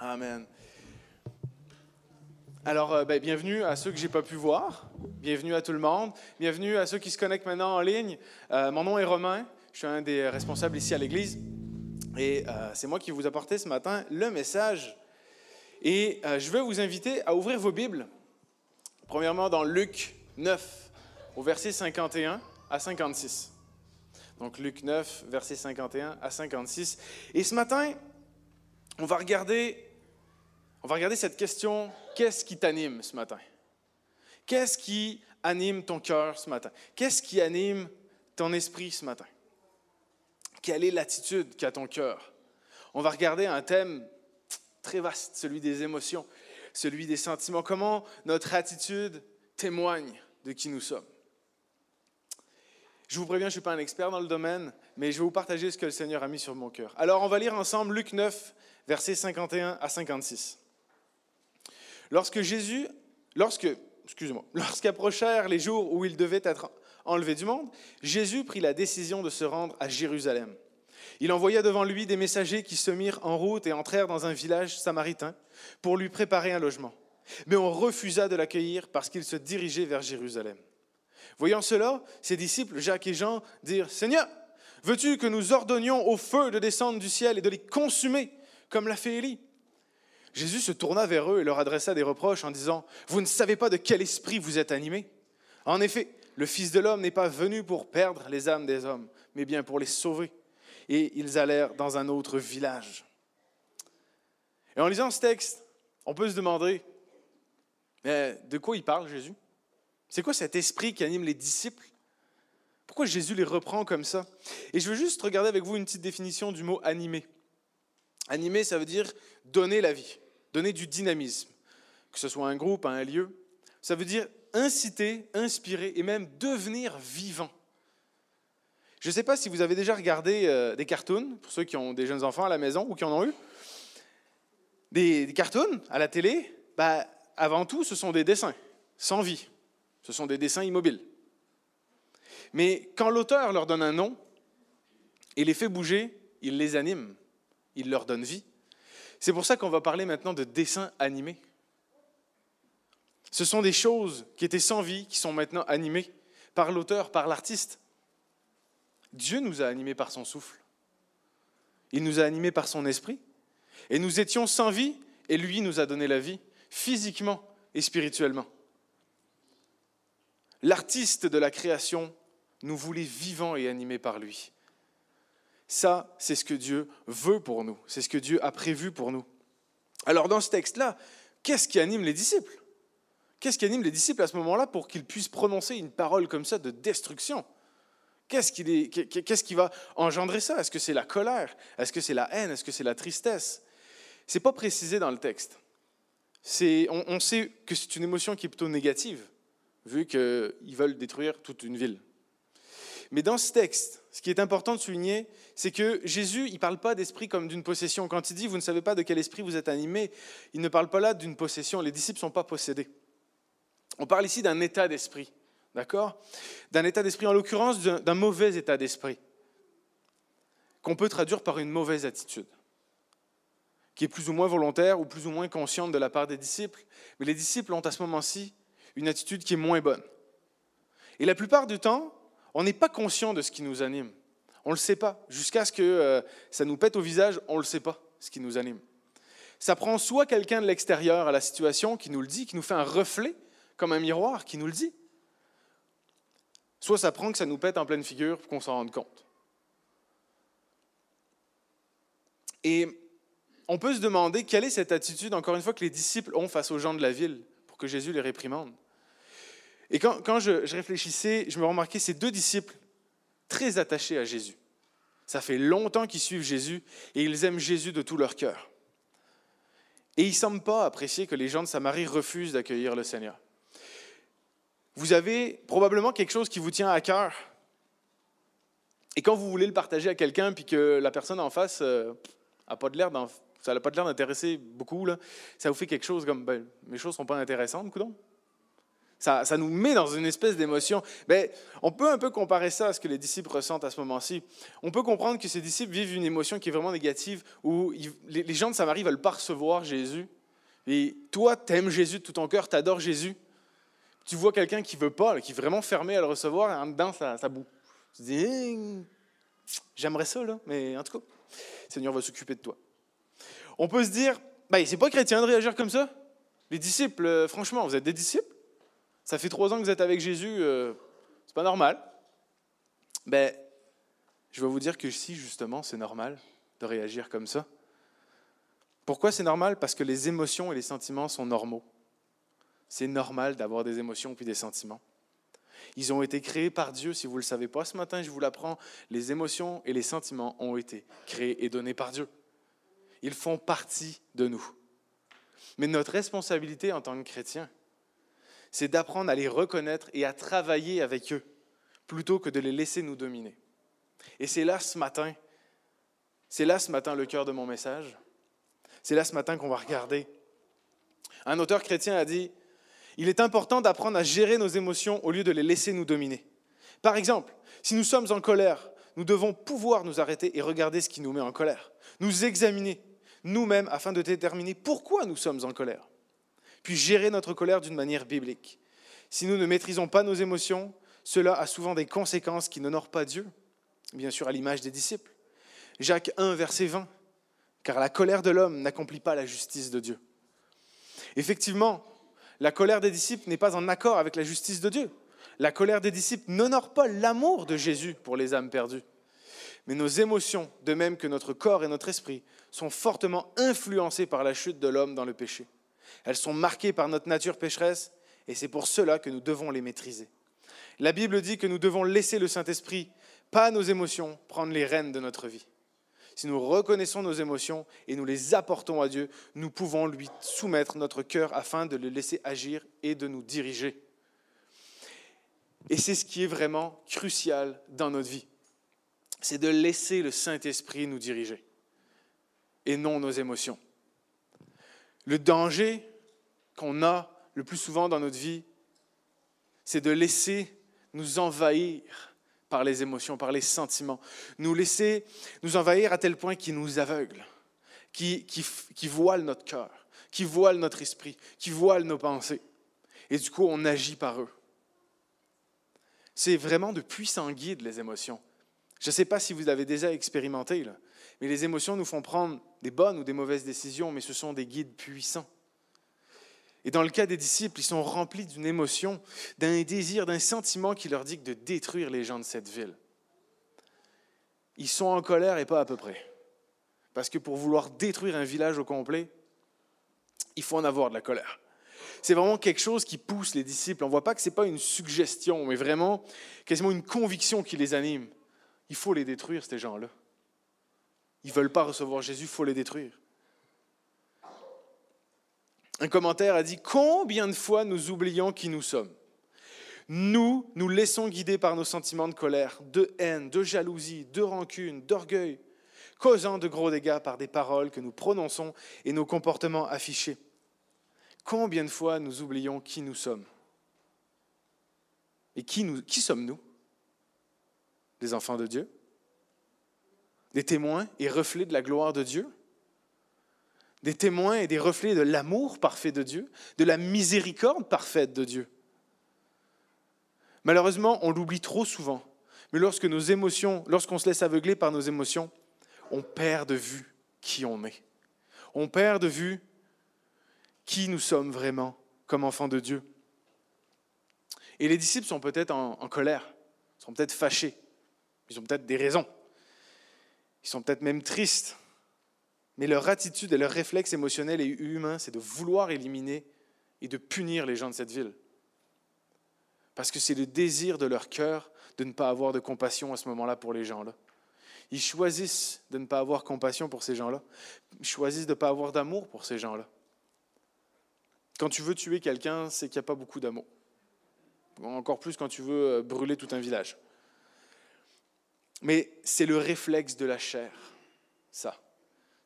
Amen. Alors, euh, ben, bienvenue à ceux que j'ai pas pu voir. Bienvenue à tout le monde. Bienvenue à ceux qui se connectent maintenant en ligne. Euh, mon nom est Romain. Je suis un des responsables ici à l'Église. Et euh, c'est moi qui vous apportais ce matin le message. Et je veux vous inviter à ouvrir vos Bibles. Premièrement, dans Luc 9, au verset 51 à 56. Donc, Luc 9, verset 51 à 56. Et ce matin, on va regarder on va regarder cette question, qu'est-ce qui t'anime ce matin? Qu'est-ce qui anime ton cœur ce matin? Qu'est-ce qui anime ton esprit ce matin? Quelle est l'attitude qu'a ton cœur? On va regarder un thème très vaste, celui des émotions, celui des sentiments. Comment notre attitude témoigne de qui nous sommes? Je vous préviens, je ne suis pas un expert dans le domaine, mais je vais vous partager ce que le Seigneur a mis sur mon cœur. Alors, on va lire ensemble Luc 9, versets 51 à 56. Lorsque Jésus, lorsque, excusez-moi, lorsqu'approchèrent les jours où il devait être enlevé du monde, Jésus prit la décision de se rendre à Jérusalem. Il envoya devant lui des messagers qui se mirent en route et entrèrent dans un village samaritain pour lui préparer un logement. Mais on refusa de l'accueillir parce qu'il se dirigeait vers Jérusalem. Voyant cela, ses disciples, Jacques et Jean, dirent, Seigneur, veux-tu que nous ordonnions au feu de descendre du ciel et de les consumer, comme l'a fait Élie? Jésus se tourna vers eux et leur adressa des reproches en disant, Vous ne savez pas de quel esprit vous êtes animés En effet, le Fils de l'homme n'est pas venu pour perdre les âmes des hommes, mais bien pour les sauver. Et ils allèrent dans un autre village. Et en lisant ce texte, on peut se demander, de quoi il parle Jésus? C'est quoi cet esprit qui anime les disciples? Pourquoi Jésus les reprend comme ça? Et je veux juste regarder avec vous une petite définition du mot animé. Animer, ça veut dire donner la vie, donner du dynamisme, que ce soit un groupe, un lieu. Ça veut dire inciter, inspirer et même devenir vivant. Je ne sais pas si vous avez déjà regardé euh, des cartoons, pour ceux qui ont des jeunes enfants à la maison ou qui en ont eu. Des, cartoons à la télé, bah, avant tout, ce sont des dessins, sans vie. Ce sont des dessins immobiles. Mais quand l'auteur leur donne un nom et les fait bouger, il les anime il leur donne vie. C'est pour ça qu'on va parler maintenant de dessins animés. Ce sont des choses qui étaient sans vie, qui sont maintenant animées par l'auteur, par l'artiste. Dieu nous a animés par son souffle. Il nous a animés par son esprit. Et nous étions sans vie, et lui nous a donné la vie, physiquement et spirituellement. L'artiste de la création nous voulait vivants et animés par lui. Ça, c'est ce que Dieu veut pour nous, c'est ce que Dieu a prévu pour nous. Alors dans ce texte-là, qu'est-ce qui anime les disciples? Qu'est-ce qui anime les disciples à ce moment-là pour qu'ils puissent prononcer une parole comme ça de destruction? Qu'est-ce qui, va engendrer ça? Est-ce que c'est la colère? Est-ce que c'est la haine? Est-ce que c'est la tristesse? C'est pas précisé dans le texte. On, on sait que c'est une émotion qui est plutôt négative, vu qu'ils veulent détruire toute une ville. Mais dans ce texte, ce qui est important de souligner, c'est que Jésus, il ne parle pas d'esprit comme d'une possession. Quand il dit, vous ne savez pas de quel esprit vous êtes animé, il ne parle pas là d'une possession. Les disciples ne sont pas possédés. On parle ici d'un état d'esprit, d'accord? D'un état d'esprit, en l'occurrence d'un mauvais état d'esprit, qu'on peut traduire par une mauvaise attitude, qui est plus ou moins volontaire ou plus ou moins consciente de la part des disciples. Mais les disciples ont à ce moment-ci une attitude qui est moins bonne. Et la plupart du temps, on n'est pas conscient de ce qui nous anime. On ne le sait pas. Jusqu'à ce que euh, ça nous pète au visage, on ne le sait pas, ce qui nous anime. Ça prend soit quelqu'un de l'extérieur à la situation qui nous le dit, qui nous fait un reflet, comme un miroir, qui nous le dit. Soit ça prend que ça nous pète en pleine figure pour qu'on s'en rende compte. Et on peut se demander quelle est cette attitude, encore une fois, que les disciples ont face aux gens de la ville pour que Jésus les réprimande. Et quand, je, réfléchissais, je me remarquais ces deux disciples très attachés à Jésus. Ça fait longtemps qu'ils suivent Jésus et ils aiment Jésus de tout leur cœur. Et ils ne semblent pas apprécier que les gens de Samarie refusent d'accueillir le Seigneur. Vous avez probablement quelque chose qui vous tient à cœur. Et quand vous voulez le partager à quelqu'un, puis que la personne en face n'a euh, pas de l'air d'intéresser beaucoup, ça vous fait quelque chose comme ben, mes choses ne sont pas intéressantes, coudon. Ça, nous met dans une espèce d'émotion. Mais on peut un peu comparer ça à ce que les disciples ressentent à ce moment-ci. On peut comprendre que ces disciples vivent une émotion qui est vraiment négative, où les, gens de Samarie veulent pas recevoir Jésus. Et toi, tu aimes Jésus de tout ton cœur, tu adores Jésus. Tu vois quelqu'un qui veut pas, qui est vraiment fermé à le recevoir, et en dedans, ça, ça boue. Tu te dis, j'aimerais ça, mais en tout cas, le Seigneur va s'occuper de toi. On peut se dire, ben, c'est pas chrétien de réagir comme ça. Les disciples, euh, franchement, vous êtes des disciples Ça fait trois ans que vous êtes avec Jésus, euh, c'est pas normal. Ben, je vais vous dire que si, justement, c'est normal de réagir comme ça. Pourquoi c'est normal? Parce que les émotions et les sentiments sont normaux. C'est normal d'avoir des émotions puis des sentiments. Ils ont été créés par Dieu, si vous ne le savez pas ce matin, je vous l'apprends, les émotions et les sentiments ont été créés et donnés par Dieu. Ils font partie de nous. Mais notre responsabilité en tant que chrétien, c'est d'apprendre à les reconnaître et à travailler avec eux, plutôt que de les laisser nous dominer. Et c'est là ce matin, c'est là ce matin le cœur de mon message. C'est là ce matin qu'on va regarder. Un auteur chrétien a dit, il est important d'apprendre à gérer nos émotions au lieu de les laisser nous dominer. Par exemple, si nous sommes en colère, nous devons pouvoir nous arrêter et regarder ce qui nous met en colère, nous examiner nous-mêmes afin de déterminer pourquoi nous sommes en colère, puis gérer notre colère d'une manière biblique. Si nous ne maîtrisons pas nos émotions, cela a souvent des conséquences qui n'honorent pas Dieu, bien sûr à l'image des disciples. Jacques 1, verset 20, car la colère de l'homme n'accomplit pas la justice de Dieu. Effectivement, la colère des disciples n'est pas en accord avec la justice de Dieu. La colère des disciples n'honore pas l'amour de Jésus pour les âmes perdues. Mais nos émotions, de même que notre corps et notre esprit, sont fortement influencées par la chute de l'homme dans le péché. Elles sont marquées par notre nature pécheresse et c'est pour cela que nous devons les maîtriser. La Bible dit que nous devons laisser le Saint-Esprit, pas nos émotions, prendre les rênes de notre vie. Si nous reconnaissons nos émotions et nous les apportons à Dieu, nous pouvons lui soumettre notre cœur afin de le laisser agir et de nous diriger. Et c'est ce qui est vraiment crucial dans notre vie. C'est de laisser le Saint-Esprit nous diriger et non nos émotions. Le danger qu'on a le plus souvent dans notre vie, c'est de laisser nous envahir par les émotions, par les sentiments, nous laisser nous envahir à tel point qu'ils nous aveuglent, qui, qui, voilent notre cœur, qui voilent notre esprit, qui voilent nos pensées. Et du coup, on agit par eux. C'est vraiment de puissants guides, les émotions. Je ne sais pas si vous avez déjà expérimenté, mais les émotions nous font prendre des bonnes ou des mauvaises décisions, mais ce sont des guides puissants. Et dans le cas des disciples, ils sont remplis d'une émotion, d'un désir, d'un sentiment qui leur dit de détruire les gens de cette ville. Ils sont en colère et pas à peu près. Parce que pour vouloir détruire un village au complet, il faut en avoir de la colère. C'est vraiment quelque chose qui pousse les disciples. On ne voit pas que ce n'est pas une suggestion, mais vraiment quasiment une conviction qui les anime. Il faut les détruire, ces gens-là. Ils ne veulent pas recevoir Jésus, il faut les détruire. Un commentaire a dit Combien de fois nous oublions qui nous sommes? Nous, nous laissons guider par nos sentiments de colère, de haine, de jalousie, de rancune, d'orgueil, causant de gros dégâts par des paroles que nous prononçons et nos comportements affichés. Combien de fois nous oublions qui nous sommes? Et qui, nous, qui sommes-nous Des enfants de Dieu? Des témoins et reflets de la gloire de Dieu des témoins et des reflets de l'amour parfait de Dieu, de la miséricorde parfaite de Dieu. Malheureusement, on l'oublie trop souvent. Mais lorsque nos émotions, lorsqu'on se laisse aveugler par nos émotions, on perd de vue qui on est. On perd de vue qui nous sommes vraiment comme enfants de Dieu. Et les disciples sont peut-être en, en colère, sont peut-être fâchés, ils ont peut-être des raisons, ils sont peut-être même tristes, mais leur attitude et leur réflexe émotionnel et humain, c'est de vouloir éliminer et de punir les gens de cette ville. Parce que c'est le désir de leur cœur de ne pas avoir de compassion à ce moment-là pour les gens-là. Ils choisissent de ne pas avoir compassion pour ces gens-là. Ils choisissent de ne pas avoir d'amour pour ces gens-là. Quand tu veux tuer quelqu'un, c'est qu'il n'y a pas beaucoup d'amour. Encore plus quand tu veux euh, brûler tout un village. Mais c'est le réflexe de la chair, ça.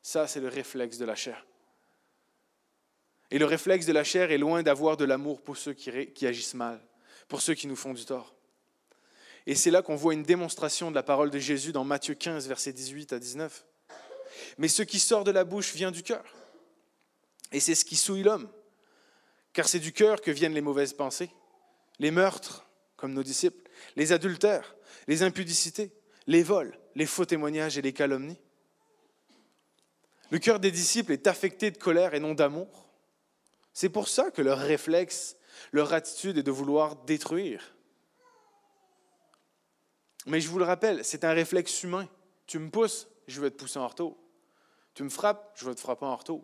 Ça, c'est le réflexe de la chair. Et le réflexe de la chair est loin d'avoir de l'amour pour ceux qui, qui agissent mal, pour ceux qui nous font du tort. Et c'est là qu'on voit une démonstration de la parole de Jésus dans Matthieu 15, versets 18 à 19. Mais ce qui sort de la bouche vient du cœur. Et c'est ce qui souille l'homme. Car c'est du cœur que viennent les mauvaises pensées, les meurtres, comme nos disciples, les adultères, les impudicités, les vols, les faux témoignages et les calomnies. Le cœur des disciples est affecté de colère et non d'amour. C'est pour ça que leur réflexe, leur attitude est de vouloir détruire. Mais je vous le rappelle, c'est un réflexe humain. Tu me pousses, je vais te pousser en retour. Tu me frappes, je vais te frapper en retour.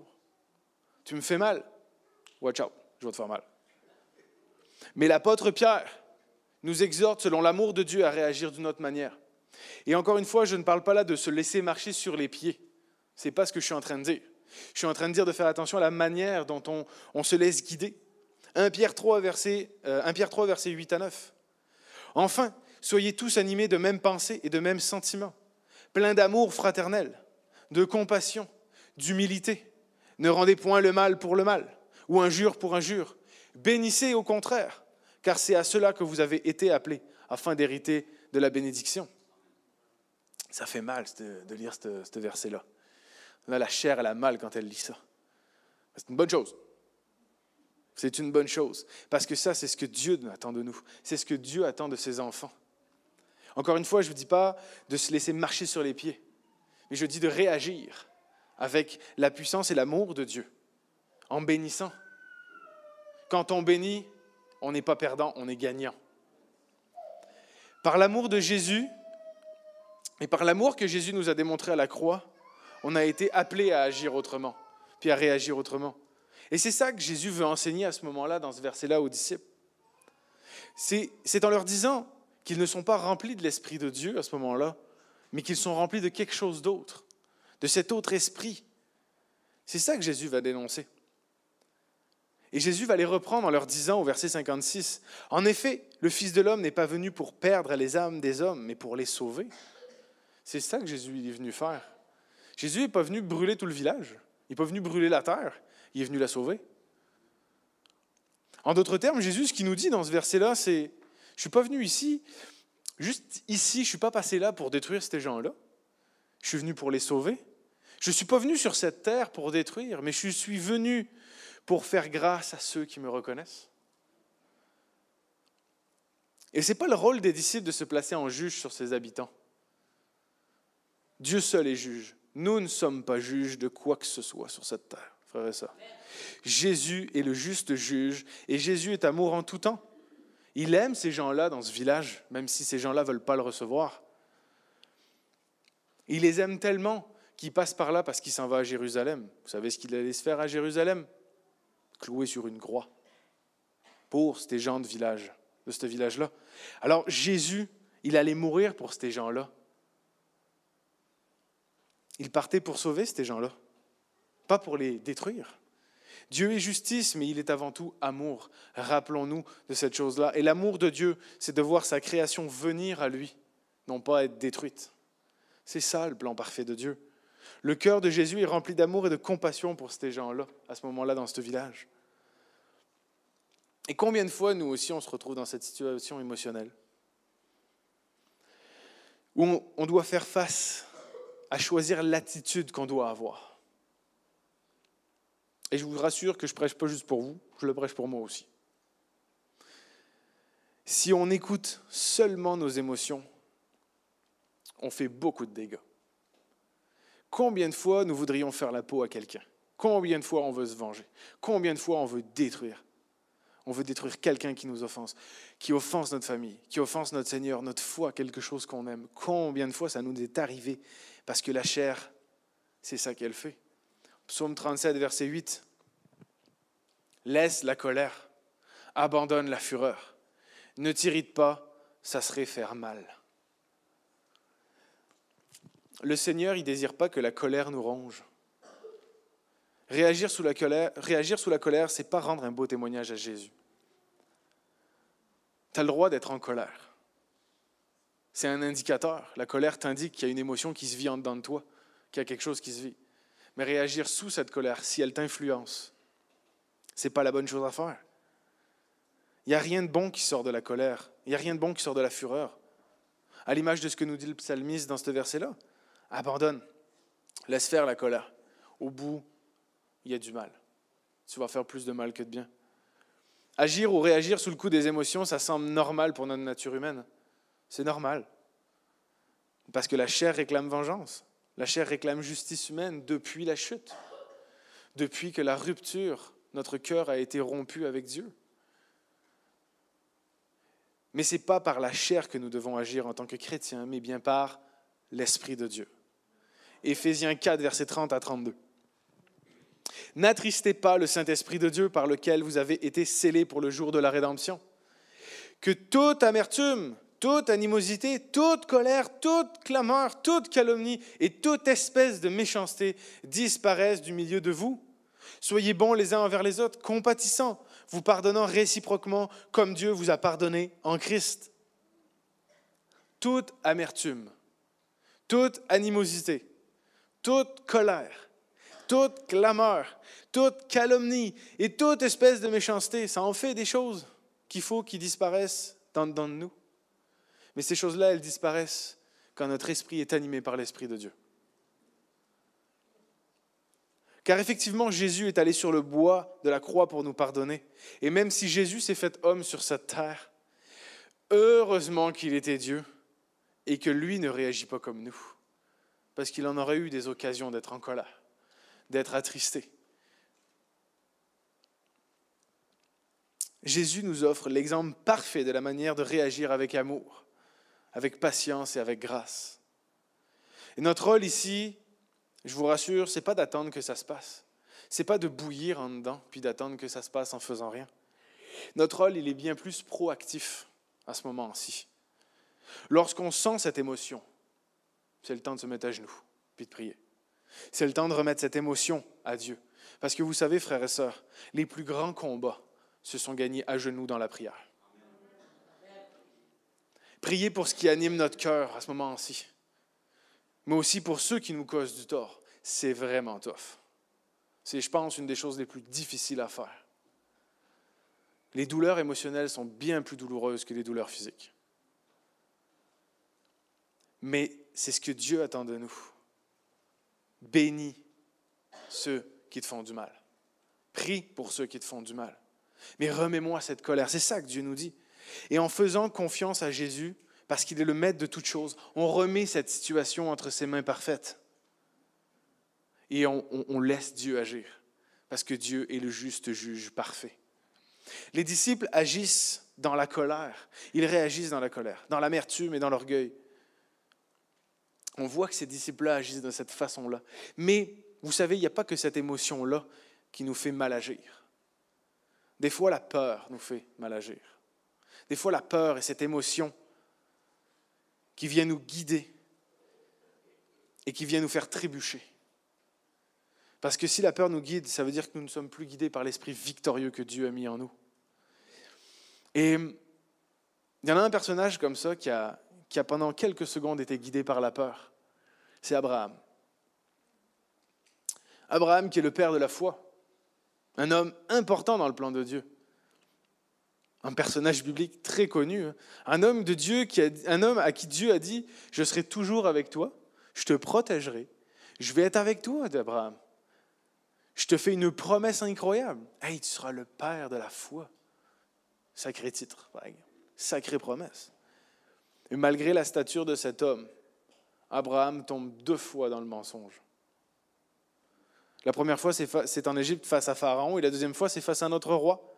Tu me fais mal, watch out, je vais te faire mal. Mais l'apôtre Pierre nous exhorte, selon l'amour de Dieu, à réagir d'une autre manière. Et encore une fois, je ne parle pas là de se laisser marcher sur les pieds. Ce n'est pas ce que je suis en train de dire. Je suis en train de dire de faire attention à la manière dont on, se laisse guider. 1 Pierre 3, verset, 1 euh, Pierre 3, verset 8 à 9. Enfin, soyez tous animés de mêmes pensées et de mêmes sentiments, pleins d'amour fraternel, de compassion, d'humilité. Ne rendez point le mal pour le mal, ou injure pour injure. Bénissez au contraire, car c'est à cela que vous avez été appelés, afin d'hériter de la bénédiction. Ça fait mal de lire ce verset-là. La chair, elle a mal quand elle lit ça. C'est une bonne chose. C'est une bonne chose. Parce que ça, c'est ce que Dieu attend de nous. C'est ce que Dieu attend de ses enfants. Encore une fois, je ne vous dis pas de se laisser marcher sur les pieds, mais je dis de réagir avec la puissance et l'amour de Dieu, en bénissant. Quand on bénit, on n'est pas perdant, on est gagnant. Par l'amour de Jésus, et par l'amour que Jésus nous a démontré à la croix, on a été appelé à agir autrement, puis à réagir autrement. Et c'est ça que Jésus veut enseigner à ce moment-là, dans ce verset-là, aux disciples. C'est en leur disant, qu'ils ne sont pas remplis de l'Esprit de Dieu à ce moment-là, mais qu'ils sont remplis de quelque chose d'autre, de cet autre esprit. C'est ça que Jésus va dénoncer. Et Jésus va les reprendre en leur disant au verset 56, En effet, le Fils de l'homme n'est pas venu pour perdre les âmes des hommes, mais pour les sauver. C'est ça que Jésus est venu faire. Jésus n'est pas venu brûler tout le village, il n'est pas venu brûler la terre, il est venu la sauver. En d'autres termes, Jésus, ce qu'il nous dit dans ce verset-là, c'est je ne suis pas venu ici, juste ici, je ne suis pas passé là pour détruire ces gens-là. Je suis venu pour les sauver. Je ne suis pas venu sur cette terre pour détruire, mais je suis venu pour faire grâce à ceux qui me reconnaissent. Et ce n'est pas le rôle des disciples de se placer en juge sur ses habitants. Dieu seul est juge. Nous ne sommes pas juges de quoi que ce soit sur cette terre, frère et sœurs. Jésus est le juste juge et Jésus est amour en tout temps. Il aime ces gens-là dans ce village, même si ces gens-là ne veulent pas le recevoir. Il les aime tellement qu'il passe par là parce qu'il s'en va à Jérusalem. Vous savez ce qu'il allait se faire à Jérusalem? Cloué sur une croix pour ces gens de village, de ce village-là. Alors Jésus, il allait mourir pour ces gens-là. Il partait pour sauver ces gens-là, pas pour les détruire. Dieu est justice, mais il est avant tout amour. Rappelons-nous de cette chose-là. Et l'amour de Dieu, c'est de voir sa création venir à lui, non pas être détruite. C'est ça le plan parfait de Dieu. Le cœur de Jésus est rempli d'amour et de compassion pour ces gens-là, à ce moment-là, dans ce village. Et combien de fois, nous aussi, on se retrouve dans cette situation émotionnelle? Où on doit faire face à choisir l'attitude qu'on doit avoir et je vous rassure que je prêche pas juste pour vous, je le prêche pour moi aussi. Si on écoute seulement nos émotions, on fait beaucoup de dégâts. Combien de fois nous voudrions faire la peau à quelqu'un? Combien de fois on veut se venger? Combien de fois on veut détruire? On veut détruire quelqu'un qui nous offense, qui offense notre famille, qui offense notre Seigneur, notre foi, quelque chose qu'on aime. Combien de fois ça nous est arrivé? Parce que la chair, c'est ça qu'elle fait. Psaume 37, verset 8. Laisse la colère, abandonne la fureur. Ne t'irrite pas, ça serait faire mal. Le Seigneur, il désire pas que la colère nous ronge. Réagir sous la colère, réagir sous pas rendre un beau témoignage à Jésus. Tu as le droit d'être en colère. C'est un indicateur. La colère t'indique qu'il y a une émotion qui se vit en dedans de toi, qu'il y a quelque chose qui se vit mais réagir sous cette colère, si elle t'influence, C'est pas la bonne chose à faire. Il n'y a rien de bon qui sort de la colère. Il n'y a rien de bon qui sort de la fureur. À l'image de ce que nous dit le psalmiste dans ce verset-là. Abandonne. Laisse faire la colère. Au bout, il y a du mal. Tu vas faire plus de mal que de bien. Agir ou réagir sous le coup des émotions, ça semble normal pour notre nature humaine. C'est normal. Parce que la chair réclame vengeance. La chair réclame justice humaine depuis la chute. Depuis que la rupture, notre cœur a été rompu avec Dieu. Mais ce n'est pas par la chair que nous devons agir en tant que chrétiens, mais bien par l'Esprit de Dieu. Éphésiens 4, versets 30 à 32. N'attristez pas le Saint-Esprit de Dieu par lequel vous avez été scellés pour le jour de la rédemption. Que toute amertume, toute animosité, toute colère, toute clameur, toute calomnie et toute espèce de méchanceté disparaissent du milieu de vous. Soyez bons les uns envers les autres, compatissants, vous pardonnant réciproquement comme Dieu vous a pardonné en Christ. Toute amertume, toute animosité, toute colère, toute clameur, toute calomnie et toute espèce de méchanceté, ça en fait des choses qu'il faut qu'ils disparaissent dans, dans nous. Mais ces choses-là, elles disparaissent quand notre esprit est animé par l'Esprit de Dieu. Car effectivement, Jésus est allé sur le bois de la croix pour nous pardonner. Et même si Jésus s'est fait homme sur cette terre, heureusement qu'il était Dieu et que lui ne réagit pas comme nous. Parce qu'il en aurait eu des occasions d'être en colère, d'être attristé. Jésus nous offre l'exemple parfait de la manière de réagir avec amour, avec patience et avec grâce. Et notre rôle ici, je vous rassure, c'est pas d'attendre que ça se passe. C'est pas de bouillir en dedans puis d'attendre que ça se passe en faisant rien. Notre rôle, il est bien plus proactif à ce moment-ci. Lorsqu'on sent cette émotion, c'est le temps de se mettre à genoux puis de prier. C'est le temps de remettre cette émotion à Dieu. Parce que vous savez, frères et sœurs, les plus grands combats se sont gagnés à genoux dans la prière. Priez pour ce qui anime notre cœur à ce moment-ci mais aussi pour ceux qui nous causent du tort. C'est vraiment tough. C'est, je pense, une des choses les plus difficiles à faire. Les douleurs émotionnelles sont bien plus douloureuses que les douleurs physiques. Mais c'est ce que Dieu attend de nous. Bénis ceux qui te font du mal. Prie pour ceux qui te font du mal. Mais remets-moi cette colère. C'est ça que Dieu nous dit. Et en faisant confiance à Jésus, parce qu'il est le maître de toutes choses. On remet cette situation entre ses mains parfaites. Et on, laisse Dieu agir, parce que Dieu est le juste juge parfait. Les disciples agissent dans la colère. Ils réagissent dans la colère, dans l'amertume et dans l'orgueil. On voit que ces disciples-là agissent de cette façon-là. Mais vous savez, il n'y a pas que cette émotion-là qui nous fait mal agir. Des fois, la peur nous fait mal agir. Des fois, la peur et cette émotion qui vient nous guider et qui vient nous faire trébucher. Parce que si la peur nous guide, ça veut dire que nous ne sommes plus guidés par l'esprit victorieux que Dieu a mis en nous. Et il y en a un personnage comme ça qui a, qui a pendant quelques secondes été guidé par la peur. C'est Abraham. Abraham qui est le père de la foi, un homme important dans le plan de Dieu un personnage biblique très connu, hein. un homme de Dieu, qui a, un à qui Dieu a dit Je serai toujours avec toi, je te protégerai, je vais être avec toi, Abraham. Je te fais une promesse incroyable. Hey, tu seras le père de la foi. Sacré titre. Sacrée promesse. Et malgré la stature de cet homme, Abraham tombe deux fois dans le mensonge. La première fois, c'est en Égypte face à Pharaon, et la deuxième fois, c'est face à notre roi.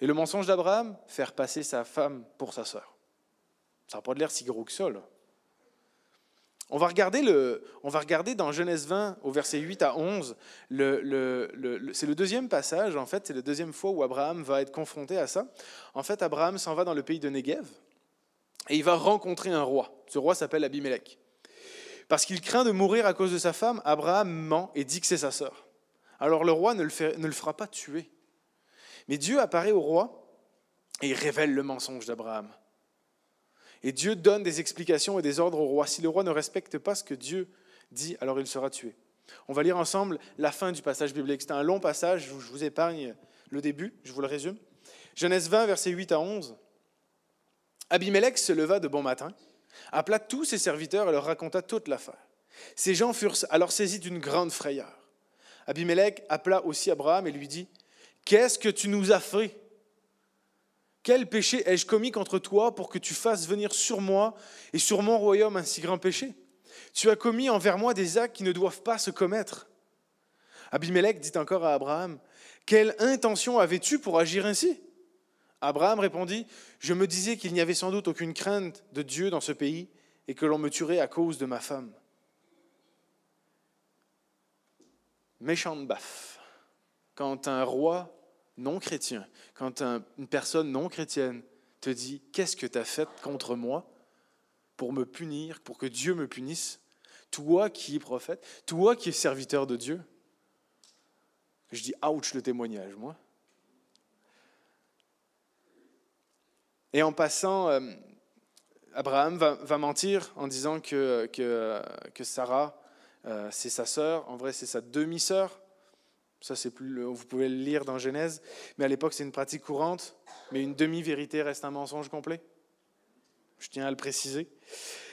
Et le mensonge d'Abraham, faire passer sa femme pour sa sœur. Ça n'a pas l'air si gros que ça. On va, regarder le, on va regarder dans Genèse 20, au verset 8 à 11, le, le, c'est le deuxième passage, en fait, c'est la deuxième fois où Abraham va être confronté à ça. En fait, Abraham s'en va dans le pays de Negev et il va rencontrer un roi. Ce roi s'appelle Abimelech. Parce qu'il craint de mourir à cause de sa femme, Abraham ment et dit que c'est sa sœur. Alors le roi ne le, ne le fera pas tuer. Mais Dieu apparaît au roi et il révèle le mensonge d'Abraham. Et Dieu donne des explications et des ordres au roi. Si le roi ne respecte pas ce que Dieu dit, alors il sera tué. On va lire ensemble la fin du passage biblique. C'est un long passage, je vous épargne le début, je vous le résume. Genèse 20, versets 8 à 11. Abimelech se leva de bon matin, appela tous ses serviteurs et leur raconta toute l'affaire. Ces gens furent alors saisis d'une grande frayeur. Abimelech appela aussi Abraham et lui dit, Qu'est-ce que tu nous as fait? Quel péché ai-je commis contre toi pour que tu fasses venir sur moi et sur mon royaume un si grand péché? Tu as commis envers moi des actes qui ne doivent pas se commettre. Abimelech dit encore à Abraham, Quelle intention avais-tu pour agir ainsi? Abraham répondit, Je me disais qu'il n'y avait sans doute aucune crainte de Dieu dans ce pays et que l'on me tuerait à cause de ma femme. Méchante baffe. Quand un roi non chrétien, quand une personne non chrétienne te dit Qu'est-ce que tu as fait contre moi pour me punir, pour que Dieu me punisse? Toi qui es prophète, toi qui es serviteur de Dieu. Je dis ouch le témoignage, moi. Et en passant, euh, Abraham va, mentir en disant que, que, Sarah, euh, c'est sa sœur. En vrai, c'est sa demi-sœur. Ça, c'est plus, vous pouvez le lire dans Genèse. Mais à l'époque, c'est une pratique courante. Mais une demi-vérité reste un mensonge complet. Je tiens à le préciser.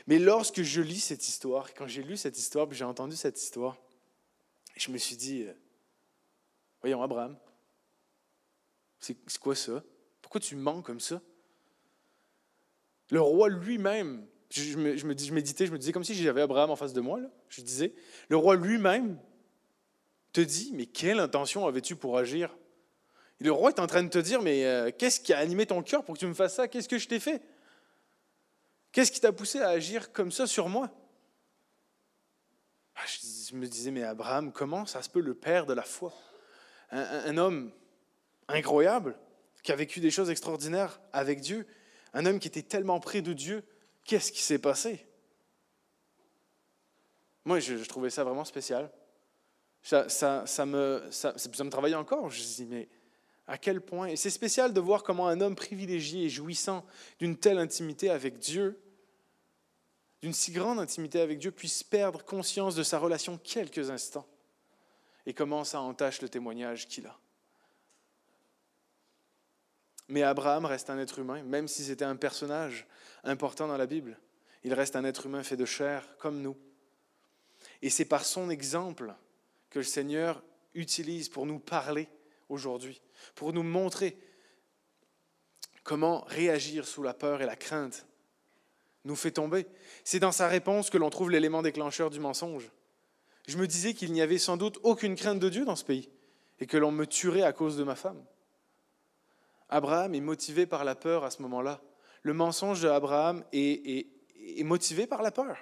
Mais lorsque je lis cette histoire, quand j'ai lu cette histoire, puis j'ai entendu cette histoire, je me suis dit, euh, voyons, Abraham, c'est quoi ça? Pourquoi tu mens comme ça? Le roi lui-même, je, me, méditais, je me disais comme si j'avais Abraham en face de moi, je disais, le roi lui-même te dit, mais quelle intention avais-tu pour agir? Et le roi est en train de te dire, mais euh, qu'est-ce qui a animé ton cœur pour que tu me fasses ça? Qu'est-ce que je t'ai fait? Qu'est-ce qui t'a poussé à agir comme ça sur moi? Ah, Je me disais, mais Abraham, comment ça se peut le père de la foi? Un homme incroyable, qui a vécu des choses extraordinaires avec Dieu, un homme qui était tellement près de Dieu, qu'est-ce qui s'est passé? Moi, je, trouvais ça vraiment spécial. Ça, ça, me, ça, me travaillait encore. Je me dis, mais à quel point? Et c'est spécial de voir comment un homme privilégié et jouissant d'une telle intimité avec Dieu, d'une si grande intimité avec Dieu, puisse perdre conscience de sa relation quelques instants. Et comment ça entache le témoignage qu'il a. Mais Abraham reste un être humain, même si c'était un personnage important dans la Bible. Il reste un être humain fait de chair comme nous. Et c'est par son exemple que le Seigneur utilise pour nous parler aujourd'hui, pour nous montrer comment réagir sous la peur et la crainte nous fait tomber. C'est dans sa réponse que l'on trouve l'élément déclencheur du mensonge. Je me disais qu'il n'y avait sans doute aucune crainte de Dieu dans ce pays et que l'on me tuerait à cause de ma femme. Abraham est motivé par la peur à ce moment-là. Le mensonge d'Abraham est, est, motivé par la peur.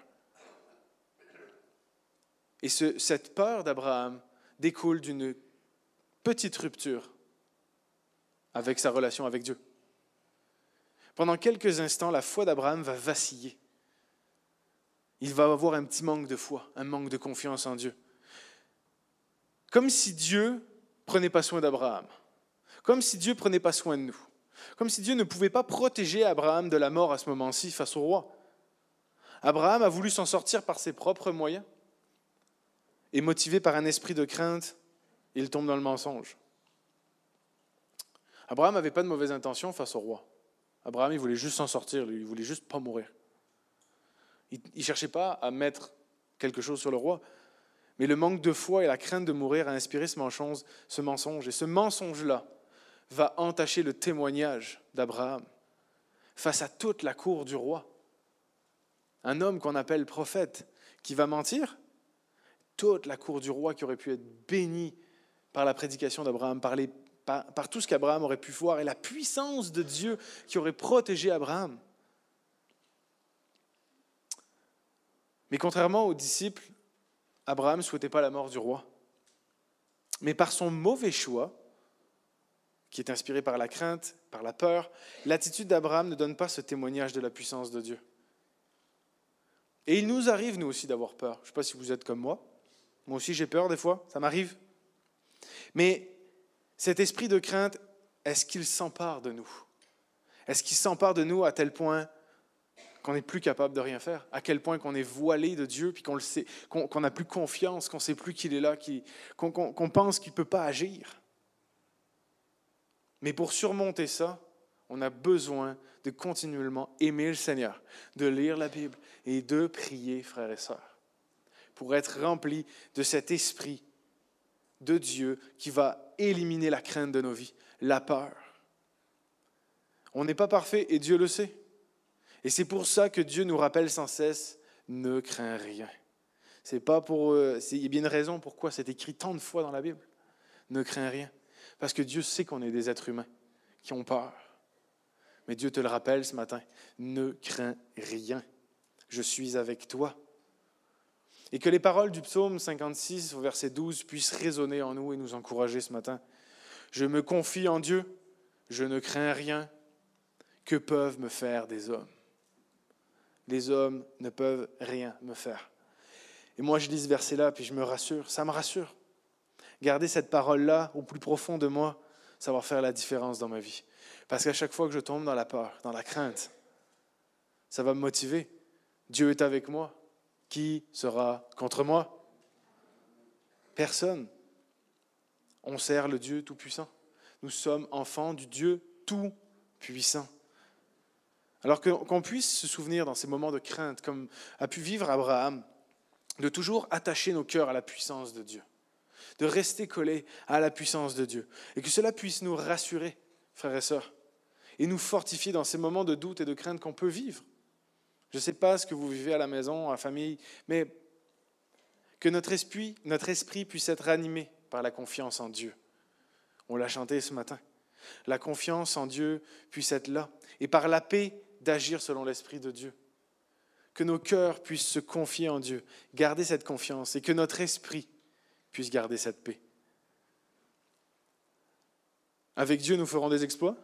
Et cette peur d'Abraham découle d'une petite rupture avec sa relation avec Dieu. Pendant quelques instants, la foi d'Abraham va vaciller. Il va avoir un petit manque de foi, un manque de confiance en Dieu. Comme si Dieu prenait pas soin d'Abraham. Comme si Dieu prenait pas soin de nous. Comme si Dieu ne pouvait pas protéger Abraham de la mort à ce moment-ci face au roi. Abraham a voulu s'en sortir par ses propres moyens. Et motivé par un esprit de crainte, il tombe dans le mensonge. Abraham n'avait pas de mauvaises intentions face au roi. Abraham, il voulait juste s'en sortir, il voulait juste pas mourir. Il ne cherchait pas à mettre quelque chose sur le roi, mais le manque de foi et la crainte de mourir a inspiré ce mensonge. Ce mensonge. Et ce mensonge-là, va entacher le témoignage d'Abraham face à toute la cour du roi. Un homme qu'on appelle prophète qui va mentir, toute la cour du roi qui aurait pu être bénie par la prédication d'Abraham, par, par, par tout ce qu'Abraham aurait pu voir et la puissance de Dieu qui aurait protégé Abraham. Mais contrairement aux disciples, Abraham ne souhaitait pas la mort du roi. Mais par son mauvais choix, qui est inspiré par la crainte, par la peur, l'attitude d'Abraham ne donne pas ce témoignage de la puissance de Dieu. Et il nous arrive, nous aussi, d'avoir peur. Je ne sais pas si vous êtes comme moi. Moi aussi, j'ai peur des fois, ça m'arrive. Mais cet esprit de crainte, est-ce qu'il s'empare de nous? Est-ce qu'il s'empare de nous à tel point qu'on n'est plus capable de rien faire? À quel point qu'on est voilé de Dieu, puis qu'on n'a plus confiance, qu'on ne sait plus qu'il est là, qu'on pense qu'il ne peut pas agir? Mais pour surmonter ça, on a besoin de continuellement aimer le Seigneur, de lire la Bible et de prier, frères et sœurs, pour être rempli de cet esprit de Dieu qui va éliminer la crainte de nos vies, la peur. On n'est pas parfait et Dieu le sait. Et c'est pour ça que Dieu nous rappelle sans cesse ne crains rien. C'est pas pour. Euh, il y a bien une raison pourquoi c'est écrit tant de fois dans la Bible. Ne crains rien. Parce que Dieu sait qu'on est des êtres humains qui ont peur. Mais Dieu te le rappelle ce matin. Ne crains rien. Je suis avec toi. Et que les paroles du psaume 56 au verset 12 puissent résonner en nous et nous encourager ce matin. Je me confie en Dieu. Je ne crains rien. Que peuvent me faire des hommes? Les hommes ne peuvent rien me faire. Et moi, je lis ce verset-là, puis je me rassure. Ça me rassure. Garder cette parole-là au plus profond de moi, ça va faire la différence dans ma vie. Parce qu'à chaque fois que je tombe dans la peur, dans la crainte, ça va me motiver. Dieu est avec moi. Qui sera contre moi? Personne. On sert le Dieu Tout-Puissant. Nous sommes enfants du Dieu Tout-Puissant. Alors qu'on puisse se souvenir dans ces moments de crainte, comme a pu vivre Abraham, de toujours attacher nos cœurs à la puissance de Dieu, de rester collés à la puissance de Dieu, et que cela puisse nous rassurer, frères et sœurs, et nous fortifier dans ces moments de doute et de crainte qu'on peut vivre. Je ne sais pas ce que vous vivez à la maison, en famille, mais que notre esprit, notre esprit puisse être animé par la confiance en Dieu. On l'a chanté ce matin. La confiance en Dieu puisse être là, et par la paix d'agir selon l'Esprit de Dieu que nos cœurs puissent se confier en Dieu, garder cette confiance et que notre esprit puisse garder cette paix. Avec Dieu, nous ferons des exploits?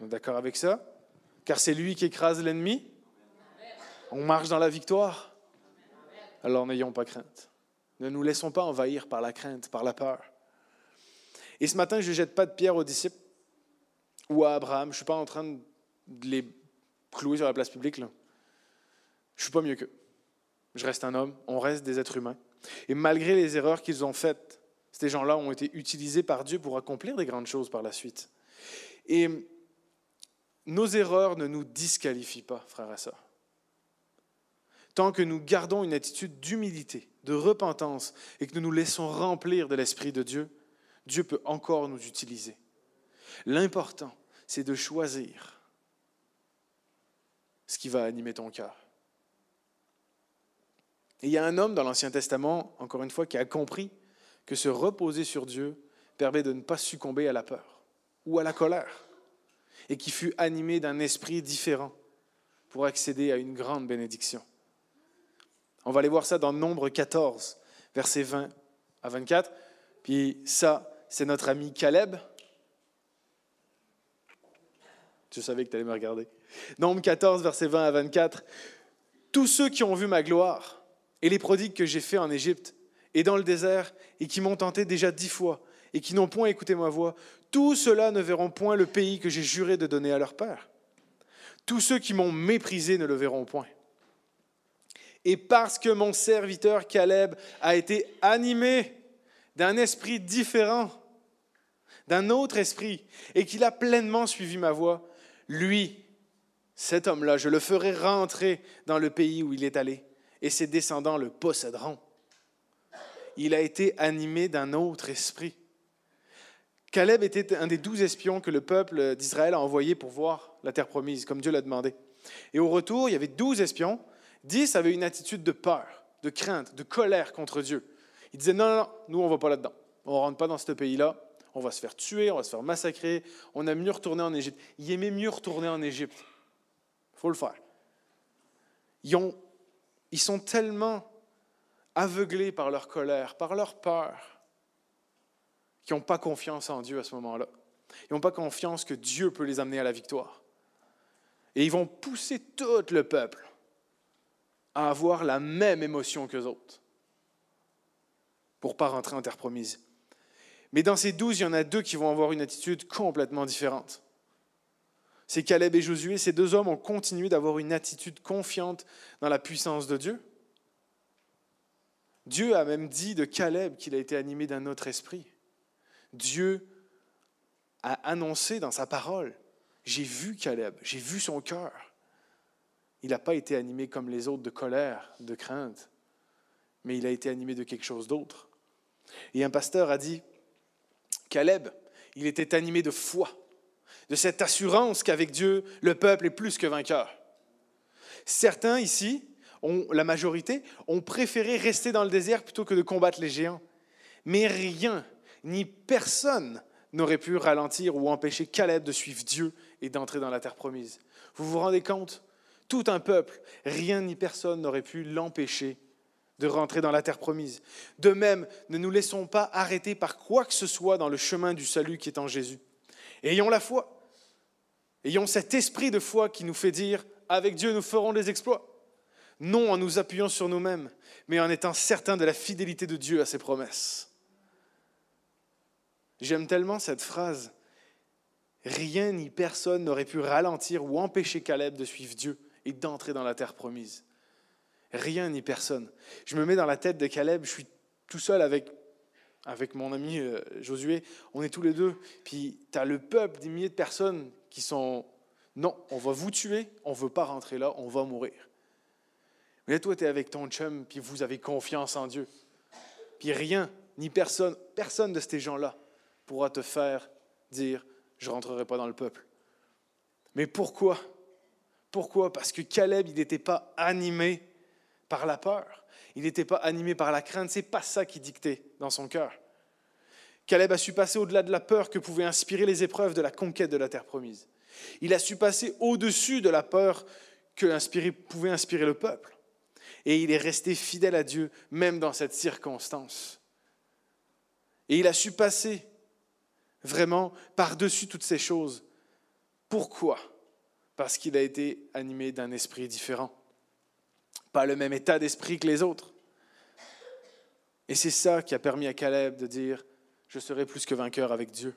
D'accord avec ça? Car c'est lui qui écrase l'ennemi? On marche dans la victoire. Alors n'ayons pas crainte. Ne nous laissons pas envahir par la crainte, par la peur. Et ce matin, je ne jette pas de pierre aux disciples ou à Abraham. Je ne suis pas en train de les clouer sur la place publique. Je ne suis pas mieux qu'eux. Je reste un homme, on reste des êtres humains. Et malgré les erreurs qu'ils ont faites, ces gens-là ont été utilisés par Dieu pour accomplir des grandes choses par la suite. Et nos erreurs ne nous disqualifient pas, frères et. Tant que nous gardons une attitude d'humilité, de repentance, et que nous nous laissons remplir de l'Esprit de Dieu, Dieu peut encore nous utiliser. L'important, c'est de choisir ce qui va animer ton cœur. Et il y a un homme dans l'Ancien Testament, encore une fois, qui a compris que se reposer sur Dieu permet de ne pas succomber à la peur ou à la colère, et qui fut animé d'un esprit différent pour accéder à une grande bénédiction. On va aller voir ça dans Nombre 14, versets 20 à 24. Puis ça, c'est notre ami Caleb. Je savais que tu allais me regarder. Nombre 14, versets 20 à 24. Tous ceux qui ont vu ma gloire et les prodigues que j'ai faits en Égypte et dans le désert, et qui m'ont tenté déjà dix fois, et qui n'ont point écouté ma voix, tous ceux-là ne verront point le pays que j'ai juré de donner à leur père. Tous ceux qui m'ont méprisé ne le verront point. Et parce que mon serviteur Caleb a été animé d'un esprit différent, d'un autre esprit, et qu'il a pleinement suivi ma voix, lui, cet homme-là, je le ferai rentrer dans le pays où il est allé et ses descendants le posséderont. Il a été animé d'un autre esprit. Caleb était un des douze espions que le peuple d'Israël a envoyés pour voir la terre promise, comme Dieu l'a demandé. Et au retour, il y avait douze espions. Dix avaient une attitude de peur, de crainte, de colère contre Dieu. Ils disaient non, non, non nous, on ne va pas là-dedans. On ne rentre pas dans ce pays-là. On va se faire tuer, on va se faire massacrer. On aime mieux retourner en Égypte. Ils aimaient mieux retourner en Égypte. Il faut le faire. Ils ont ils sont tellement aveuglés par leur colère, par leur peur, qu'ils n'ont pas confiance en Dieu à ce moment-là. Ils n'ont pas confiance que Dieu peut les amener à la victoire. Et ils vont pousser tout le peuple à avoir la même émotion qu'eux autres pour ne pas rentrer en terre promise. Mais dans ces douze, il y en a deux qui vont avoir une attitude complètement différente c'est Caleb et Josué, ces deux hommes ont continué d'avoir une attitude confiante dans la puissance de Dieu. Dieu a même dit de Caleb qu'il a été animé d'un autre esprit. Dieu a annoncé dans sa parole, j'ai vu Caleb, j'ai vu son cœur. Il n'a pas été animé comme les autres de colère, de crainte, mais il a été animé de quelque chose d'autre. Et un pasteur a dit, Caleb, il était animé de foi, de cette assurance qu'avec Dieu, le peuple est plus que vainqueur. Certains ici, ont, la majorité, ont préféré rester dans le désert plutôt que de combattre les géants. Mais rien, ni personne n'aurait pu ralentir ou empêcher Caleb de suivre Dieu et d'entrer dans la terre promise. Vous vous rendez compte? Tout un peuple, rien ni personne n'aurait pu l'empêcher de rentrer dans la terre promise. De même, ne nous laissons pas arrêter par quoi que ce soit dans le chemin du salut qui est en Jésus. Ayons la foi. Ayons cet esprit de foi qui nous fait dire, avec Dieu, nous ferons des exploits. Non en nous appuyant sur nous-mêmes, mais en étant certains de la fidélité de Dieu à ses promesses. J'aime tellement cette phrase. Rien ni personne n'aurait pu ralentir ou empêcher Caleb de suivre Dieu et d'entrer dans la terre promise. Rien ni personne. Je me mets dans la tête de Caleb, je suis tout seul avec, avec mon ami euh, Josué, on est tous les deux, puis tu as le peuple, des milliers de personnes qui sont, non, on va vous tuer, on ne veut pas rentrer là, on va mourir. Mais là, toi, tu es avec ton chum, puis vous avez confiance en Dieu. Puis rien, ni personne, personne de ces gens-là pourra te faire dire, je ne rentrerai pas dans le peuple. Mais pourquoi? Pourquoi? Parce que Caleb, il n'était pas animé par la peur. Il n'était pas animé par la crainte. C'est pas ça qui dictait dans son cœur. Caleb a su passer au-delà de la peur que pouvaient inspirer les épreuves de la conquête de la terre promise. Il a su passer au-dessus de la peur que pouvait inspirer le peuple. Et il est resté fidèle à Dieu, même dans cette circonstance. Et il a su passer vraiment par-dessus toutes ces choses. Pourquoi? Parce qu'il a été animé d'un esprit différent pas le même état d'esprit que les autres. Et c'est ça qui a permis à Caleb de dire, je serai plus que vainqueur avec Dieu.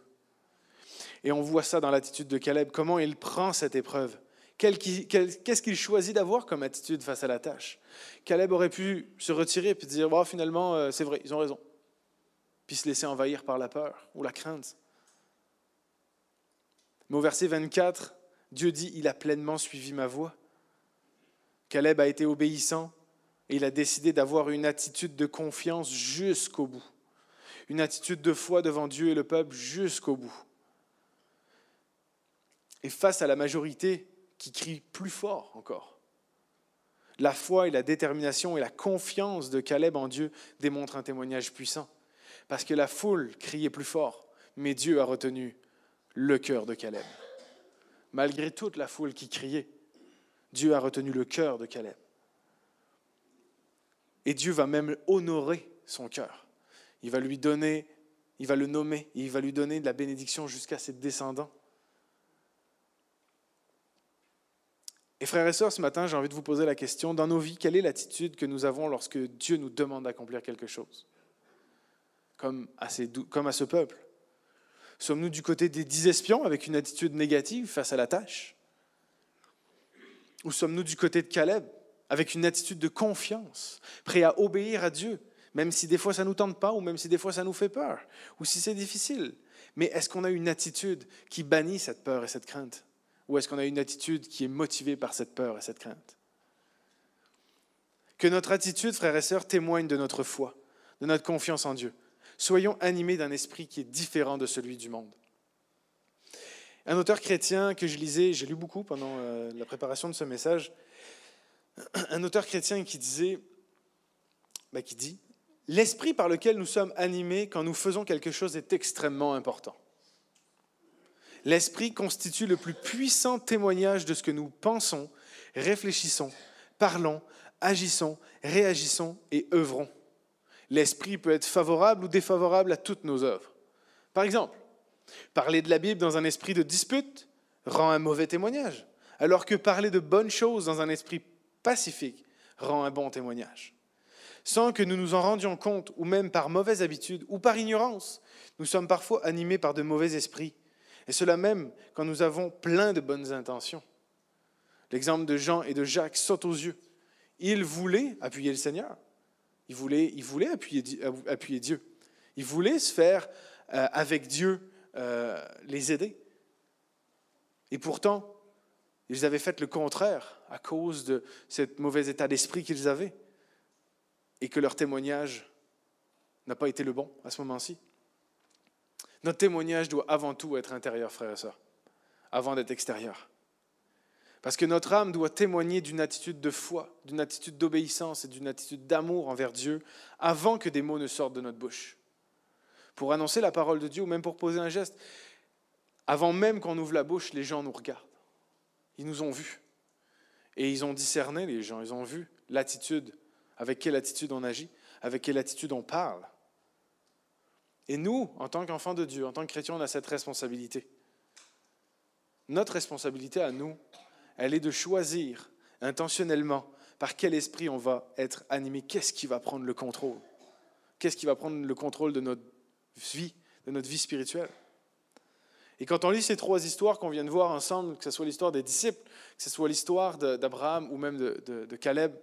Et on voit ça dans l'attitude de Caleb, comment il prend cette épreuve. Qu'est-ce qu'il choisit d'avoir comme attitude face à la tâche Caleb aurait pu se retirer et dire, oh, finalement, euh, c'est vrai, ils ont raison. Puis se laisser envahir par la peur ou la crainte. Mais au verset 24, Dieu dit, il a pleinement suivi ma voie. Caleb a été obéissant et il a décidé d'avoir une attitude de confiance jusqu'au bout. Une attitude de foi devant Dieu et le peuple jusqu'au bout. Et face à la majorité qui crie plus fort encore, la foi et la détermination et la confiance de Caleb en Dieu démontrent un témoignage puissant. Parce que la foule criait plus fort, mais Dieu a retenu le cœur de Caleb. Malgré toute la foule qui criait, Dieu a retenu le cœur de Caleb. Et Dieu va même honorer son cœur. Il va lui donner, il va le nommer, il va lui donner de la bénédiction jusqu'à ses descendants. Et frères et sœurs, ce matin, j'ai envie de vous poser la question, dans nos vies, quelle est l'attitude que nous avons lorsque Dieu nous demande d'accomplir quelque chose? Comme à, comme à ce peuple. Sommes-nous du côté des dix espions avec une attitude négative face à la tâche? Ou sommes-nous du côté de Caleb, avec une attitude de confiance, prêt à obéir à Dieu, même si des fois ça ne nous tente pas, ou même si des fois ça nous fait peur, ou si c'est difficile Mais est-ce qu'on a une attitude qui bannit cette peur et cette crainte? Ou est-ce qu'on a une attitude qui est motivée par cette peur et cette crainte? Que notre attitude, frères et sœurs, témoigne de notre foi, de notre confiance en Dieu. Soyons animés d'un esprit qui est différent de celui du monde. Un auteur chrétien que je lisais, j'ai lu beaucoup pendant euh, la préparation de ce message, un auteur chrétien qui disait, bah, qui dit, l'esprit par lequel nous sommes animés quand nous faisons quelque chose est extrêmement important. L'esprit constitue le plus puissant témoignage de ce que nous pensons, réfléchissons, parlons, agissons, réagissons et œuvrons. L'esprit peut être favorable ou défavorable à toutes nos œuvres. Par exemple, Parler de la Bible dans un esprit de dispute rend un mauvais témoignage, alors que parler de bonnes choses dans un esprit pacifique rend un bon témoignage. Sans que nous nous en rendions compte, ou même par mauvaise habitude, ou par ignorance, nous sommes parfois animés par de mauvais esprits, et cela même quand nous avons plein de bonnes intentions. L'exemple de Jean et de Jacques saute aux yeux. Ils voulaient appuyer le Seigneur, ils voulaient, ils voulaient appuyer, appuyer Dieu, ils voulaient se faire euh, avec Dieu euh, les aider. Et pourtant, ils avaient fait le contraire à cause de ce mauvais état d'esprit qu'ils avaient et que leur témoignage n'a pas été le bon à ce moment-ci. Notre témoignage doit avant tout être intérieur, frères et sœurs, avant d'être extérieur. Parce que notre âme doit témoigner d'une attitude de foi, d'une attitude d'obéissance et d'une attitude d'amour envers Dieu avant que des mots ne sortent de notre bouche. Pour annoncer la parole de Dieu ou même pour poser un geste, avant même qu'on ouvre la bouche, les gens nous regardent. Ils nous ont vus. Et ils ont discerné, les gens, ils ont vu l'attitude, avec quelle attitude on agit, avec quelle attitude on parle? Et nous, en tant qu'enfants de Dieu, en tant que chrétiens, on a cette responsabilité. Notre responsabilité à nous, elle est de choisir intentionnellement par quel esprit on va être animé, qu'est-ce qui va prendre le contrôle, qu'est-ce qui va prendre le contrôle de notre vie, de notre vie spirituelle? Et quand on lit ces trois histoires qu'on vient de voir ensemble, que ce soit l'histoire des disciples, que ce soit l'histoire d'Abraham ou même de, de, Caleb,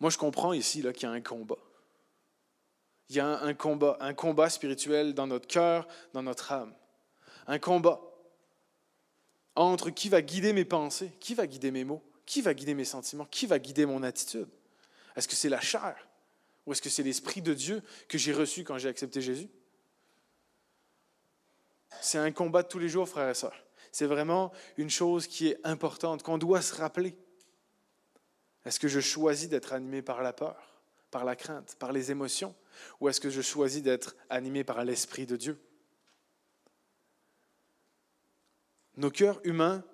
moi je comprends ici qu'il y a un combat. Il y a un combat, un combat spirituel dans notre cœur, dans notre âme. Un combat entre qui va guider mes pensées, qui va guider mes mots, qui va guider mes sentiments, qui va guider mon attitude. Est-ce que c'est la chair ou est-ce que c'est l'Esprit de Dieu que j'ai reçu quand j'ai accepté Jésus? C'est un combat de tous les jours, frères et sœurs. C'est vraiment une chose qui est importante, qu'on doit se rappeler. Est-ce que je choisis d'être animé par la peur, par la crainte, par les émotions, ou est-ce que je choisis d'être animé par l'Esprit de Dieu? Nos cœurs humains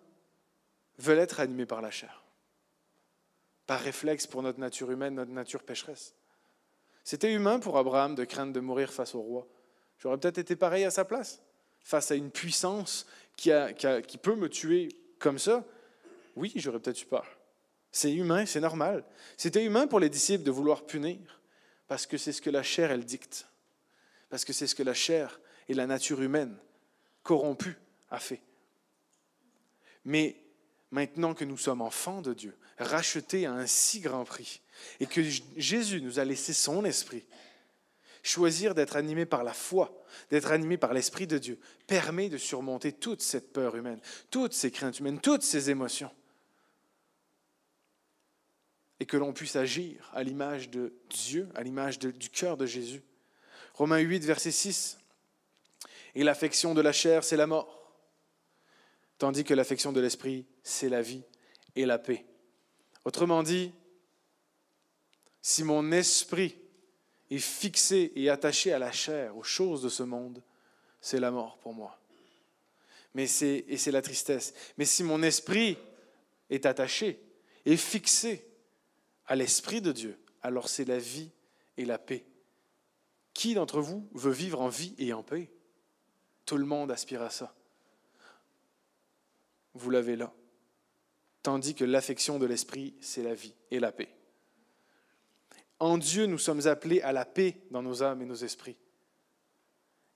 veulent être animés par la chair, par réflexe pour notre nature humaine, notre nature pécheresse. C'était humain pour Abraham de craindre de mourir face au roi. J'aurais peut-être été pareil à sa place, face à une puissance qui, qui peut me tuer comme ça. Oui, j'aurais peut-être eu peur. C'est humain, c'est normal. C'était humain pour les disciples de vouloir punir, parce que c'est ce que la chair, elle dicte. Parce que c'est ce que la chair et la nature humaine corrompue a fait. Mais maintenant que nous sommes enfants de Dieu, rachetés à un si grand prix, et que Jésus nous a laissé son esprit, choisir d'être animé par la foi, d'être animé par l'esprit de Dieu, permet de surmonter toute cette peur humaine, toutes ces craintes humaines, toutes ces émotions. Et que l'on puisse agir à l'image de Dieu, à l'image du cœur de Jésus. Romains 8, verset 6. Et l'affection de la chair, c'est la mort tandis que l'affection de l'esprit, c'est la vie et la paix. Autrement dit, si mon esprit est fixé et attaché à la chair, aux choses de ce monde, c'est la mort pour moi. Mais c'est, et c'est la tristesse. Mais si mon esprit est attaché et fixé à l'esprit de Dieu, alors c'est la vie et la paix. Qui d'entre vous veut vivre en vie et en paix? Tout le monde aspire à ça vous l'avez là. Tandis que l'affection de l'esprit, c'est la vie et la paix. En Dieu, nous sommes appelés à la paix dans nos âmes et nos esprits.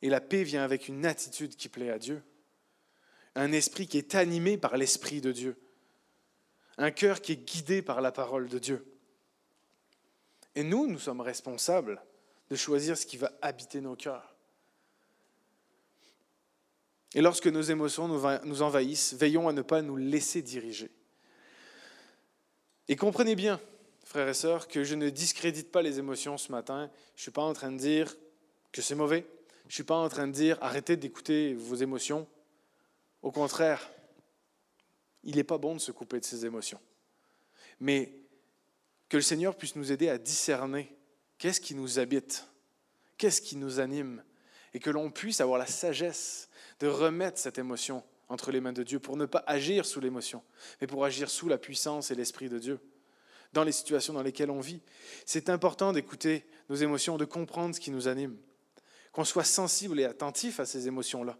Et la paix vient avec une attitude qui plaît à Dieu. Un esprit qui est animé par l'Esprit de Dieu. Un cœur qui est guidé par la parole de Dieu. Et nous, nous sommes responsables de choisir ce qui va habiter nos cœurs. Et lorsque nos émotions nous envahissent, veillons à ne pas nous laisser diriger. Et comprenez bien, frères et sœurs, que je ne discrédite pas les émotions ce matin. Je ne suis pas en train de dire que c'est mauvais. Je ne suis pas en train de dire arrêtez d'écouter vos émotions. Au contraire, il n'est pas bon de se couper de ses émotions. Mais que le Seigneur puisse nous aider à discerner qu'est-ce qui nous habite, qu'est-ce qui nous anime, et que l'on puisse avoir la sagesse de remettre cette émotion entre les mains de Dieu pour ne pas agir sous l'émotion, mais pour agir sous la puissance et l'Esprit de Dieu dans les situations dans lesquelles on vit. C'est important d'écouter nos émotions, de comprendre ce qui nous anime, qu'on soit sensible et attentif à ces émotions-là,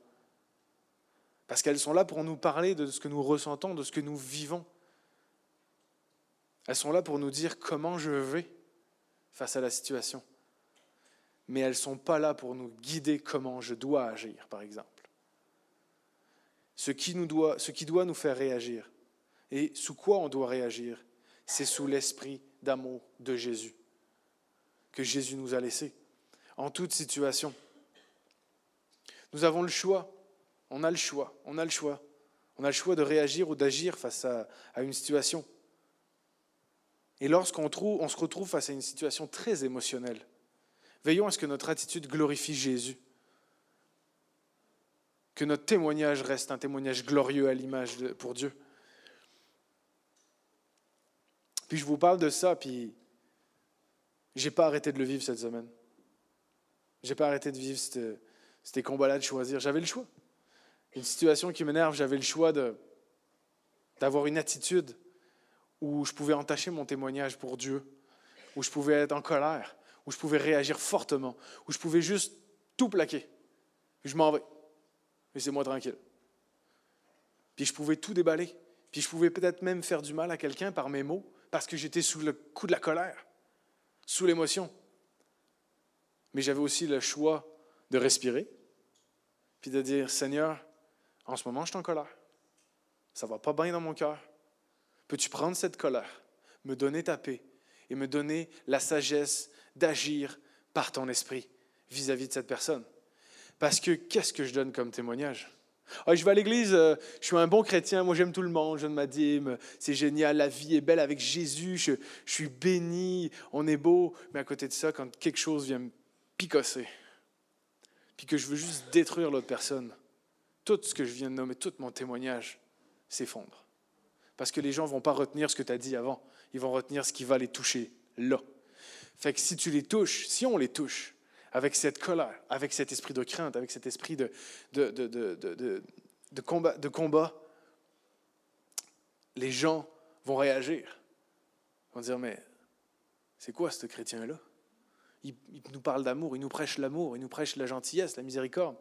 parce qu'elles sont là pour nous parler de ce que nous ressentons, de ce que nous vivons. Elles sont là pour nous dire comment je vais face à la situation. Mais elles ne sont pas là pour nous guider comment je dois agir, par exemple ce qui, nous doit, nous faire réagir. Et sous quoi on doit réagir C'est sous l'esprit d'amour de Jésus, que Jésus nous a laissé, en toute situation. Nous avons le choix. On a le choix. On a le choix. On a le choix de réagir ou d'agir face à, une situation. Et lorsqu'on on se retrouve face à une situation très émotionnelle, veillons à ce que notre attitude glorifie Jésus. Que notre témoignage reste un témoignage glorieux à l'image pour Dieu. Puis je vous parle de ça, puis j'ai pas arrêté de le vivre cette semaine. J'ai pas arrêté de vivre ces combats-là de choisir. J'avais le choix. Une situation qui m'énerve, j'avais le choix d'avoir une attitude où je pouvais entacher mon témoignage pour Dieu, où je pouvais être en colère, où je pouvais réagir fortement, où je pouvais juste tout plaquer. je m'en vais. Laissez-moi tranquille. Puis je pouvais tout déballer. Puis je pouvais peut-être même faire du mal à quelqu'un par mes mots parce que j'étais sous le coup de la colère, sous l'émotion. Mais j'avais aussi le choix de respirer, puis de dire, Seigneur, en ce moment, je suis en colère. Ça va pas bien dans mon cœur. Peux-tu prendre cette colère, me donner ta paix et me donner la sagesse d'agir par ton esprit vis-à-vis de cette personne? Parce que qu'est-ce que je donne comme témoignage? Ah, je vais à l'église, euh, je suis un bon chrétien, moi j'aime tout le monde, je donne ma dîme, c'est génial, la vie est belle avec Jésus, je, je, suis béni, on est beau. Mais à côté de ça, quand quelque chose vient me picosser, puis que je veux juste détruire l'autre personne, tout ce que je viens de nommer, tout mon témoignage s'effondre. Parce que les gens ne vont pas retenir ce que tu as dit avant, ils vont retenir ce qui va les toucher là. Fait que si tu les touches, si on les touche, avec cette colère, avec cet esprit de crainte, avec cet esprit de, de, de, de combat, de combat, les gens vont réagir. Ils vont dire, mais c'est quoi ce chrétien-là? Il, il, nous parle d'amour, il nous prêche l'amour, il nous prêche la gentillesse, la miséricorde.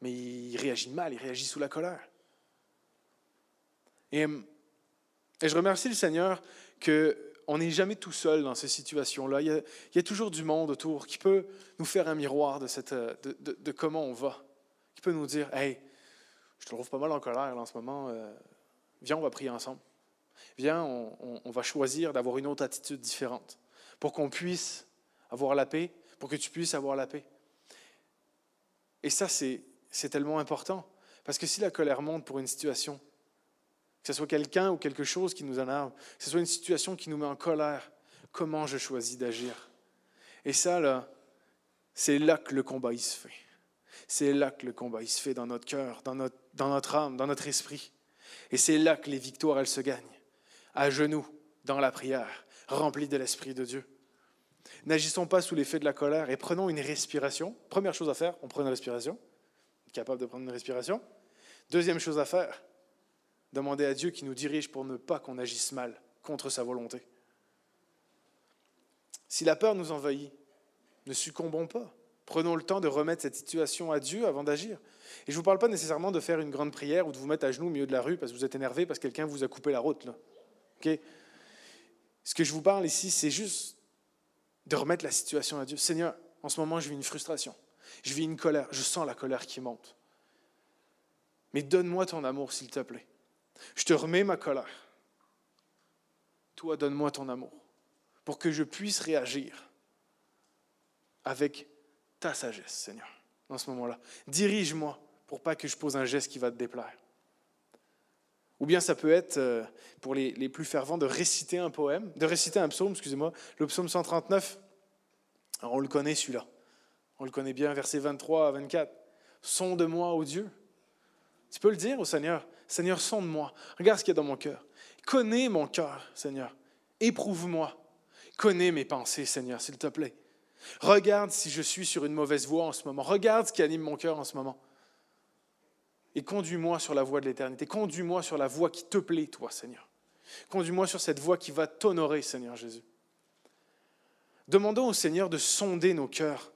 Mais il réagit mal, il réagit sous la colère. Et, je remercie le Seigneur qu'on n'est jamais tout seul dans ces situations-là. Il, y a toujours du monde autour qui peut nous faire un miroir de, comment on va, qui peut nous dire Hey, je te trouve pas mal en colère en ce moment, euh, viens, on va prier ensemble. Viens, on, va choisir d'avoir une autre attitude différente pour qu'on puisse avoir la paix, pour que tu puisses avoir la paix. Et ça, c'est tellement important. Parce que si la colère monte pour une situation, que ce soit quelqu'un ou quelque chose qui nous énerve, que ce soit une situation qui nous met en colère, comment je choisis d'agir? Et ça, là, c'est là que le combat se fait. C'est là que le combat se fait dans notre cœur, dans notre, dans notre âme, dans notre esprit. Et c'est là que les victoires, elles se gagnent. À genoux, dans la prière, remplis de l'Esprit de Dieu. N'agissons pas sous l'effet de la colère et prenons une respiration. Première chose à faire, on prend une respiration capable de prendre une respiration. Deuxième chose à faire, demander à Dieu qui nous dirige pour ne pas qu'on agisse mal contre sa volonté. Si la peur nous envahit, ne succombons pas. Prenons le temps de remettre cette situation à Dieu avant d'agir. Et je ne vous parle pas nécessairement de faire une grande prière ou de vous mettre à genoux au milieu de la rue parce que vous êtes énervé parce que quelqu'un vous a coupé la route. Là. Ce que je vous parle ici, c'est juste de remettre la situation à Dieu. Seigneur, en ce moment, je vis une frustration. Je vis une colère, je sens la colère qui monte. Mais donne-moi ton amour, s'il te plaît. Je te remets ma colère. Toi, donne-moi ton amour pour que je puisse réagir avec ta sagesse, Seigneur, dans ce moment-là. Dirige-moi pour pas que je pose un geste qui va te déplaire. Ou bien ça peut être, euh, pour les, plus fervents, de réciter un poème, de réciter un psaume, excusez-moi, le psaume 139. Alors on le connaît celui-là. On le connaît bien, versets 23 à 24. Sonde-moi, ô Dieu. Tu peux le dire au Seigneur. Seigneur, sonde-moi. Regarde ce qu'il y a dans mon cœur. Connais mon cœur, Seigneur. Éprouve-moi. Connais mes pensées, Seigneur, s'il te plaît. Regarde si je suis sur une mauvaise voie en ce moment. Regarde ce qui anime mon cœur en ce moment. Et conduis-moi sur la voie de l'éternité. Conduis-moi sur la voie qui te plaît, toi, Seigneur. Conduis-moi sur cette voie qui va t'honorer, Seigneur Jésus. Demandons au Seigneur de sonder nos cœurs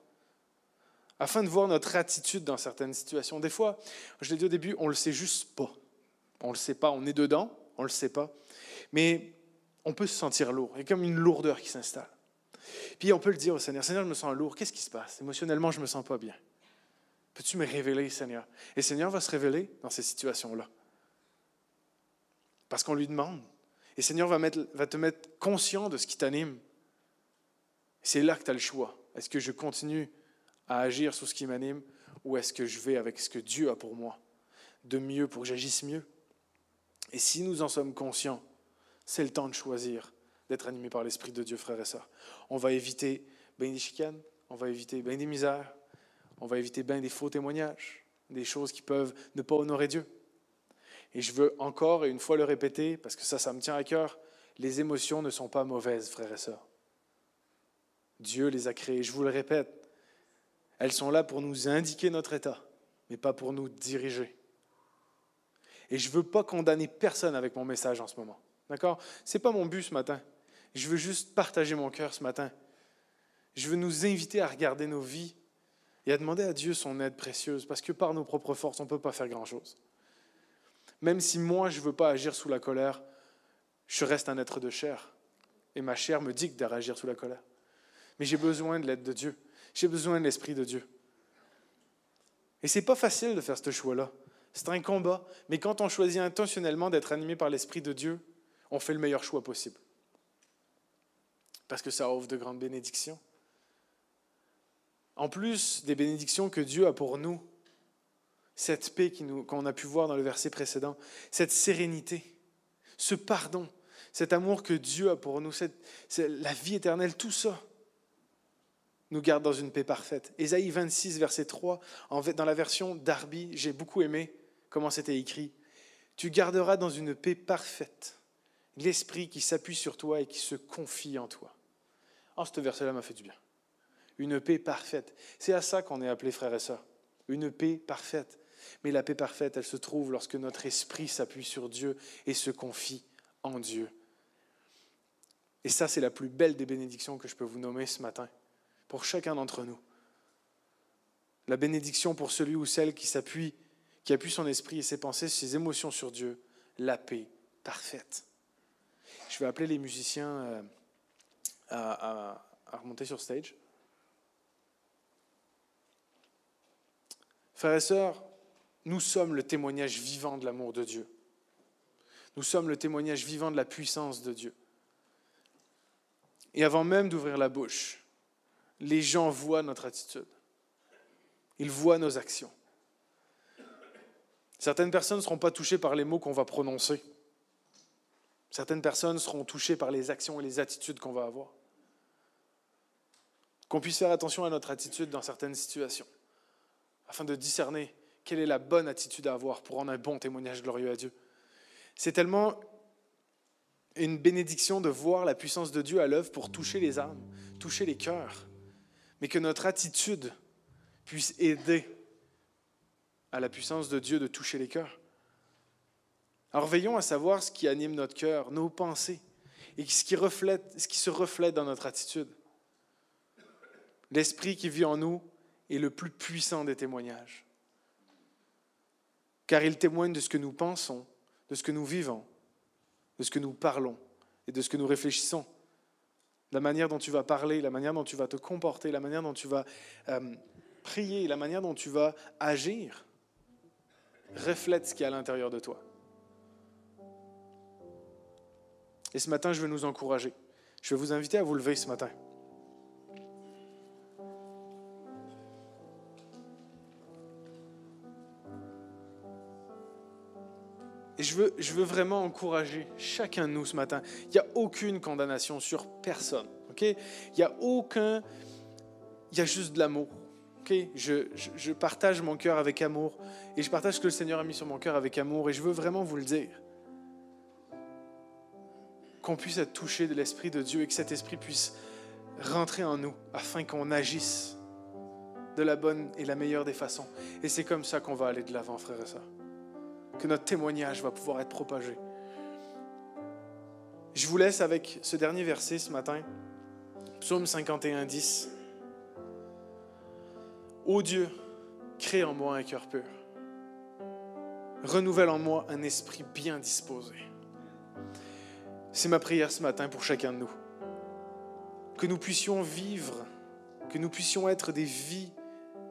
afin de voir notre attitude dans certaines situations. Des fois, je l'ai dit au début, on ne le sait juste pas. On ne le sait pas, on est dedans, on ne le sait pas. Mais on peut se sentir lourd. Il y a comme une lourdeur qui s'installe. Puis on peut le dire au Seigneur, Seigneur, je me sens lourd, qu'est-ce qui se passe? Émotionnellement, je ne me sens pas bien. Peux-tu me révéler, Seigneur? Et Seigneur va se révéler dans ces situations-là. Parce qu'on lui demande. Et Seigneur va, va te mettre conscient de ce qui t'anime. C'est là que tu as le choix. Est-ce que je continue à agir sur ce qui m'anime, Ou est-ce que je vais avec ce que Dieu a pour moi? De mieux pour que j'agisse mieux? Et si nous en sommes conscients, c'est le temps de choisir d'être animé par l'Esprit de Dieu, frères et sœurs. On va éviter bien des chicanes, on va éviter bien des misères, on va éviter bien des faux témoignages, des choses qui peuvent ne pas honorer Dieu. Et je veux encore et une fois le répéter, parce que ça, ça me tient à cœur, les émotions ne sont pas mauvaises, frères et sœurs. Dieu les a créées, je vous le répète. Elles sont là pour nous indiquer notre état, mais pas pour nous diriger. Et je ne veux pas condamner personne avec mon message en ce moment. D'accord? Ce n'est pas mon but ce matin. Je veux juste partager mon cœur ce matin. Je veux nous inviter à regarder nos vies et à demander à Dieu son aide précieuse, parce que par nos propres forces, on ne peut pas faire grand-chose. Même si moi, je ne veux pas agir sous la colère, je reste un être de chair. Et ma chair me dicte d'agir sous la colère. Mais j'ai besoin de l'aide de Dieu. J'ai besoin de l'Esprit de Dieu. Et c'est pas facile de faire ce choix-là. C'est un combat. Mais quand on choisit intentionnellement d'être animé par l'Esprit de Dieu, on fait le meilleur choix possible. Parce que ça offre de grandes bénédictions. En plus des bénédictions que Dieu a pour nous, cette paix qu'on a pu voir dans le verset précédent, cette sérénité, ce pardon, cet amour que Dieu a pour nous, la vie éternelle, tout ça nous garde dans une paix parfaite. Ésaïe 26, verset 3, dans la version Darby, j'ai beaucoup aimé comment c'était écrit. Tu garderas dans une paix parfaite l'esprit qui s'appuie sur toi et qui se confie en toi. Oh, ce verset-là m'a fait du bien. Une paix parfaite. C'est à ça qu'on est appelé frères et sœurs. Une paix parfaite. Mais la paix parfaite, elle se trouve lorsque notre esprit s'appuie sur Dieu et se confie en Dieu. Et ça, c'est la plus belle des bénédictions que je peux vous nommer ce matin, pour chacun d'entre nous. La bénédiction pour celui ou celle qui s'appuie, qui appuie son esprit et ses pensées, ses émotions sur Dieu, la paix parfaite. Je vais appeler les musiciens euh, à, remonter sur stage. Frères et sœurs, nous sommes le témoignage vivant de l'amour de Dieu. Nous sommes le témoignage vivant de la puissance de Dieu. Et avant même d'ouvrir la bouche, les gens voient notre attitude. Ils voient nos actions. Certaines personnes ne seront pas touchées par les mots qu'on va prononcer. Certaines personnes seront touchées par les actions et les attitudes qu'on va avoir. Qu'on puisse faire attention à notre attitude dans certaines situations, afin de discerner quelle est la bonne attitude à avoir pour rendre un bon témoignage glorieux à Dieu. C'est tellement une bénédiction de voir la puissance de Dieu à l'œuvre pour toucher les âmes, toucher les cœurs, mais que notre attitude puisse aider à la puissance de Dieu de toucher les cœurs. Alors veillons à savoir ce qui anime notre cœur, nos pensées, et ce qui, se reflète dans notre attitude. L'esprit qui vit en nous est le plus puissant des témoignages, car il témoigne de ce que nous pensons, de ce que nous vivons, de ce que nous parlons et de ce que nous réfléchissons. La manière dont tu vas parler, la manière dont tu vas te comporter, la manière dont tu vas euh, prier, la manière dont tu vas agir, reflète ce qui est à l'intérieur de toi. Et ce matin, je veux nous encourager. Je vais vous inviter à vous lever ce matin. Et je veux, je veux vraiment encourager chacun de nous ce matin. Il n'y a aucune condamnation sur personne. Il n'y a aucun... Il y a juste de l'amour. Je, je partage mon cœur avec amour. Et je partage ce que le Seigneur a mis sur mon cœur avec amour. Et je veux vraiment vous le dire qu'on puisse être touché de l'Esprit de Dieu et que cet Esprit puisse rentrer en nous afin qu'on agisse de la bonne et la meilleure des façons. Et c'est comme ça qu'on va aller de l'avant, frères et sœurs. Que notre témoignage va pouvoir être propagé. Je vous laisse avec ce dernier verset ce matin, Psaume 51, 10. Ô Dieu, crée en moi un cœur pur. Renouvelle en moi un esprit bien disposé. C'est ma prière ce matin pour chacun de nous. Que nous puissions vivre, que nous puissions être des vies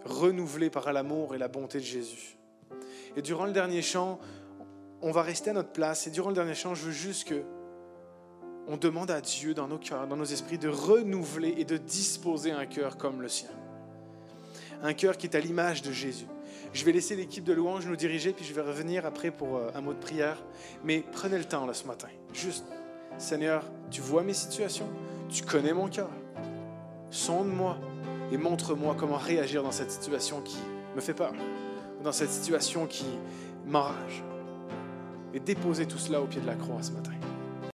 renouvelées par l'amour et la bonté de Jésus. Et durant le dernier chant, on va rester à notre place. Et durant le dernier chant, je veux juste que on demande à Dieu dans nos cœurs, dans nos esprits, de renouveler et de disposer un cœur comme le sien. Un cœur qui est à l'image de Jésus. Je vais laisser l'équipe de louange nous diriger, puis je vais revenir après pour euh, un mot de prière. Mais prenez le temps là ce matin. Juste, Seigneur, tu vois mes situations, tu connais mon cœur. Sonde-moi et montre-moi comment réagir dans cette situation qui me fait peur, dans cette situation qui m'enrage. Et déposez tout cela au pied de la croix ce matin.